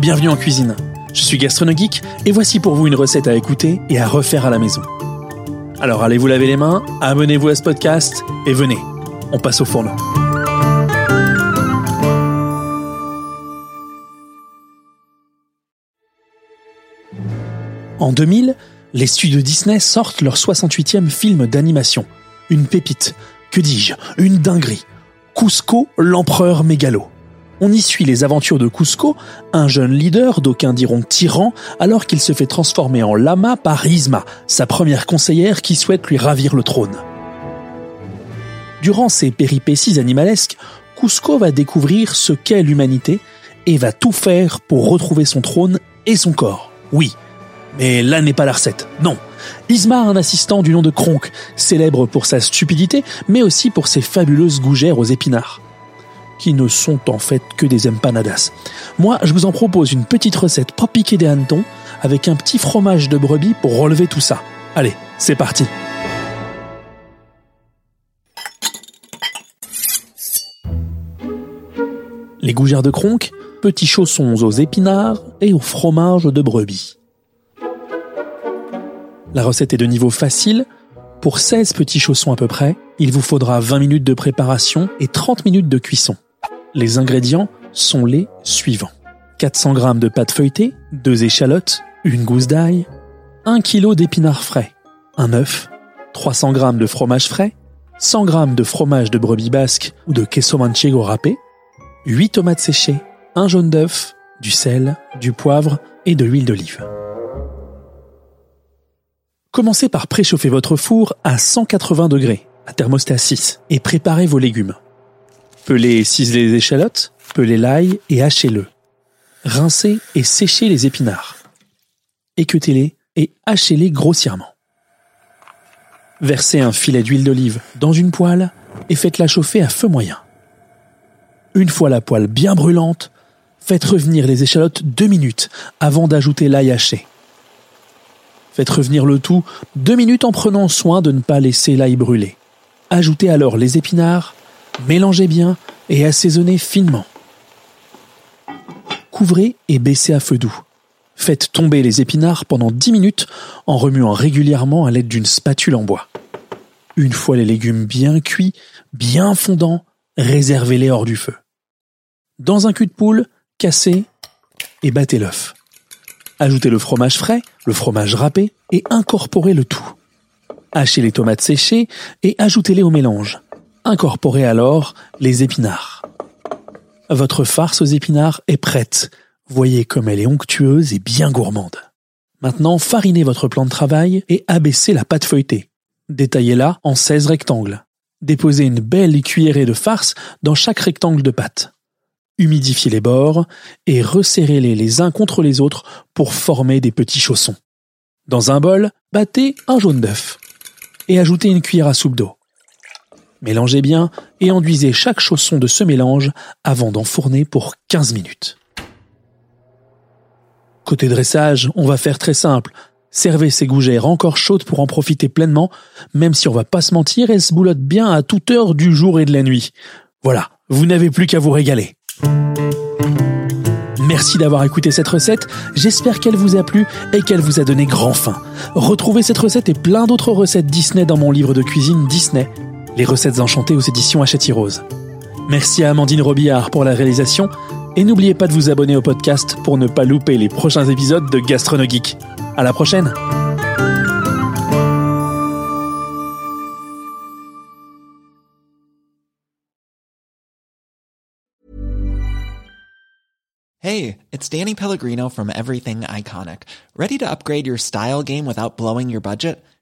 bienvenue en cuisine. Je suis Gastronogeek et voici pour vous une recette à écouter et à refaire à la maison. Alors allez vous laver les mains, abonnez-vous à ce podcast et venez, on passe au fourneau. En 2000, les studios Disney sortent leur 68e film d'animation. Une pépite, que dis-je, une dinguerie. Cusco, l'empereur mégalo. On y suit les aventures de Cusco, un jeune leader, d'aucuns diront tyran, alors qu'il se fait transformer en lama par Isma, sa première conseillère qui souhaite lui ravir le trône. Durant ces péripéties animalesques, Cusco va découvrir ce qu'est l'humanité et va tout faire pour retrouver son trône et son corps. Oui, mais là n'est pas la recette, non. Isma a un assistant du nom de Kronk, célèbre pour sa stupidité, mais aussi pour ses fabuleuses gougères aux épinards qui ne sont en fait que des empanadas. Moi, je vous en propose une petite recette pas piquée des hannetons avec un petit fromage de brebis pour relever tout ça. Allez, c'est parti. Les gougères de cronk, petits chaussons aux épinards et au fromage de brebis. La recette est de niveau facile. Pour 16 petits chaussons à peu près, il vous faudra 20 minutes de préparation et 30 minutes de cuisson. Les ingrédients sont les suivants. 400 g de pâte feuilletée, 2 échalotes, une gousse d'ail, 1 kg d'épinards frais, un œuf, 300 g de fromage frais, 100 g de fromage de brebis basque ou de queso manchego râpé, 8 tomates séchées, un jaune d'œuf, du sel, du poivre et de l'huile d'olive. Commencez par préchauffer votre four à 180 degrés, à thermostat 6, et préparez vos légumes. Pelez et ciselez les échalotes, pelez l'ail et hachez-le. Rincez et séchez les épinards. Équeutez-les et hachez-les grossièrement. Versez un filet d'huile d'olive dans une poêle et faites-la chauffer à feu moyen. Une fois la poêle bien brûlante, faites revenir les échalotes deux minutes avant d'ajouter l'ail haché. Faites revenir le tout deux minutes en prenant soin de ne pas laisser l'ail brûler. Ajoutez alors les épinards Mélangez bien et assaisonnez finement. Couvrez et baissez à feu doux. Faites tomber les épinards pendant 10 minutes en remuant régulièrement à l'aide d'une spatule en bois. Une fois les légumes bien cuits, bien fondants, réservez-les hors du feu. Dans un cul de poule, cassez et battez l'œuf. Ajoutez le fromage frais, le fromage râpé et incorporez le tout. Hachez les tomates séchées et ajoutez-les au mélange. Incorporez alors les épinards. Votre farce aux épinards est prête. Voyez comme elle est onctueuse et bien gourmande. Maintenant, farinez votre plan de travail et abaissez la pâte feuilletée. Détaillez-la en 16 rectangles. Déposez une belle cuillerée de farce dans chaque rectangle de pâte. Humidifiez les bords et resserrez-les les uns contre les autres pour former des petits chaussons. Dans un bol, battez un jaune d'œuf et ajoutez une cuillère à soupe d'eau. Mélangez bien et enduisez chaque chausson de ce mélange avant d'enfourner pour 15 minutes. Côté dressage, on va faire très simple. Servez ces gougères encore chaudes pour en profiter pleinement, même si on va pas se mentir, elles se boulotte bien à toute heure du jour et de la nuit. Voilà, vous n'avez plus qu'à vous régaler. Merci d'avoir écouté cette recette, j'espère qu'elle vous a plu et qu'elle vous a donné grand faim. Retrouvez cette recette et plein d'autres recettes Disney dans mon livre de cuisine Disney, les recettes enchantées aux éditions Hachette Rose. Merci à Amandine Robillard pour la réalisation et n'oubliez pas de vous abonner au podcast pour ne pas louper les prochains épisodes de Gastronogeek. À la prochaine! Hey, it's Danny Pellegrino from Everything Iconic. Ready to upgrade your style game without blowing your budget?